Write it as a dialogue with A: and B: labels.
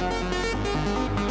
A: Música